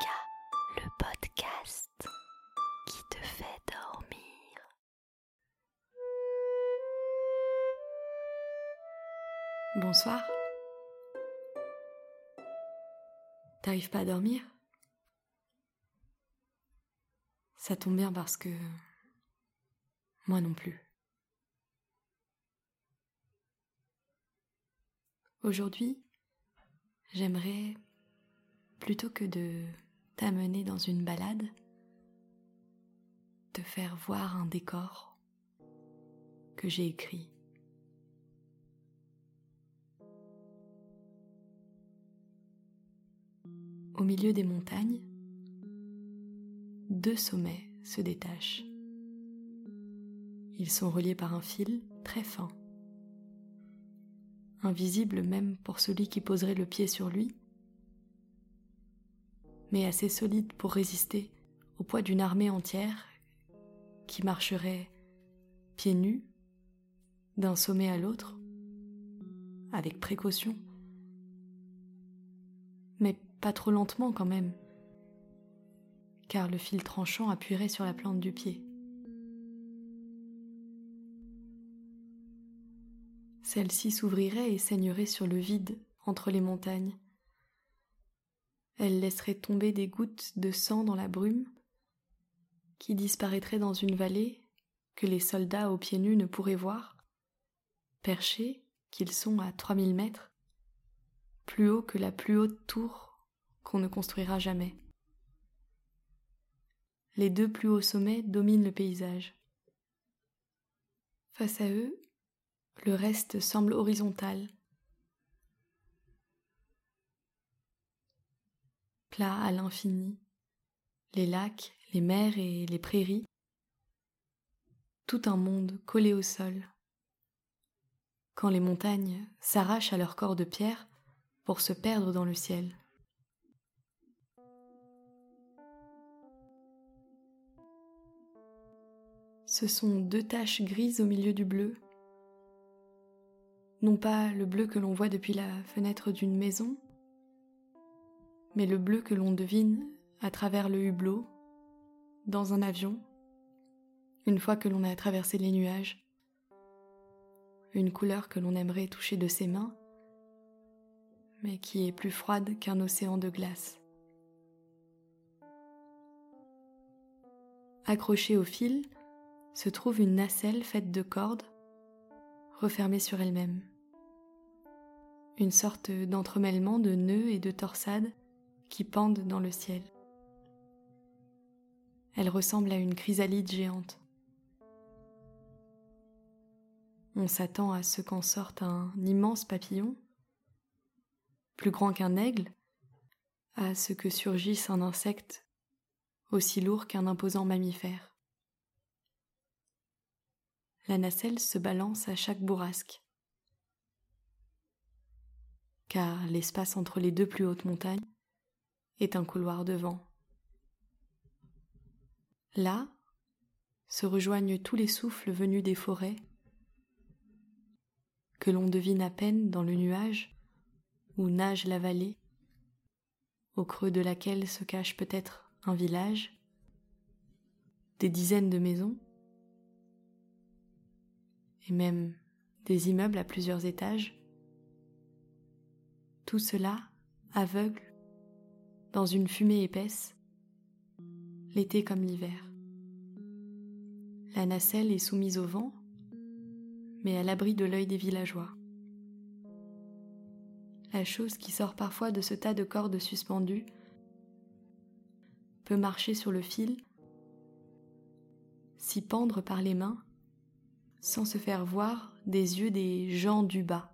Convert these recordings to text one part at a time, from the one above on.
cas, le podcast qui te fait dormir. Bonsoir. T'arrives pas à dormir? Ça tombe bien parce que moi non plus. Aujourd'hui, j'aimerais, plutôt que de t'amener dans une balade, te faire voir un décor que j'ai écrit. Au milieu des montagnes, deux sommets se détachent. Ils sont reliés par un fil très fin invisible même pour celui qui poserait le pied sur lui, mais assez solide pour résister au poids d'une armée entière qui marcherait pieds nus d'un sommet à l'autre, avec précaution, mais pas trop lentement quand même, car le fil tranchant appuierait sur la plante du pied. Celle-ci s'ouvrirait et saignerait sur le vide entre les montagnes. Elle laisserait tomber des gouttes de sang dans la brume, qui disparaîtraient dans une vallée que les soldats aux pieds nus ne pourraient voir, perchés qu'ils sont à trois mille mètres, plus haut que la plus haute tour qu'on ne construira jamais. Les deux plus hauts sommets dominent le paysage. Face à eux, le reste semble horizontal. Plat à l'infini, les lacs, les mers et les prairies, tout un monde collé au sol. Quand les montagnes s'arrachent à leur corps de pierre pour se perdre dans le ciel. Ce sont deux taches grises au milieu du bleu non pas le bleu que l'on voit depuis la fenêtre d'une maison, mais le bleu que l'on devine à travers le hublot, dans un avion, une fois que l'on a traversé les nuages, une couleur que l'on aimerait toucher de ses mains, mais qui est plus froide qu'un océan de glace. Accrochée au fil se trouve une nacelle faite de cordes refermée sur elle-même une sorte d'entremêlement de nœuds et de torsades qui pendent dans le ciel. Elle ressemble à une chrysalide géante. On s'attend à ce qu'en sorte un immense papillon, plus grand qu'un aigle, à ce que surgisse un insecte aussi lourd qu'un imposant mammifère. La nacelle se balance à chaque bourrasque car l'espace entre les deux plus hautes montagnes est un couloir de vent. Là se rejoignent tous les souffles venus des forêts, que l'on devine à peine dans le nuage où nage la vallée, au creux de laquelle se cache peut-être un village, des dizaines de maisons, et même des immeubles à plusieurs étages, tout cela aveugle, dans une fumée épaisse, l'été comme l'hiver. La nacelle est soumise au vent, mais à l'abri de l'œil des villageois. La chose qui sort parfois de ce tas de cordes suspendues peut marcher sur le fil, s'y pendre par les mains, sans se faire voir des yeux des gens du bas.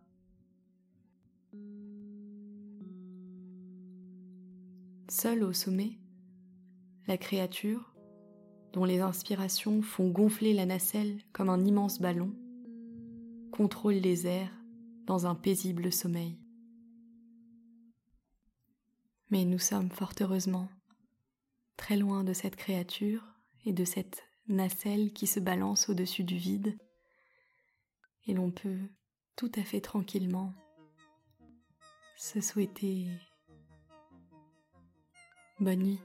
Seule au sommet, la créature, dont les inspirations font gonfler la nacelle comme un immense ballon, contrôle les airs dans un paisible sommeil. Mais nous sommes fort heureusement très loin de cette créature et de cette nacelle qui se balance au-dessus du vide, et l'on peut tout à fait tranquillement se souhaiter Bonne nuit.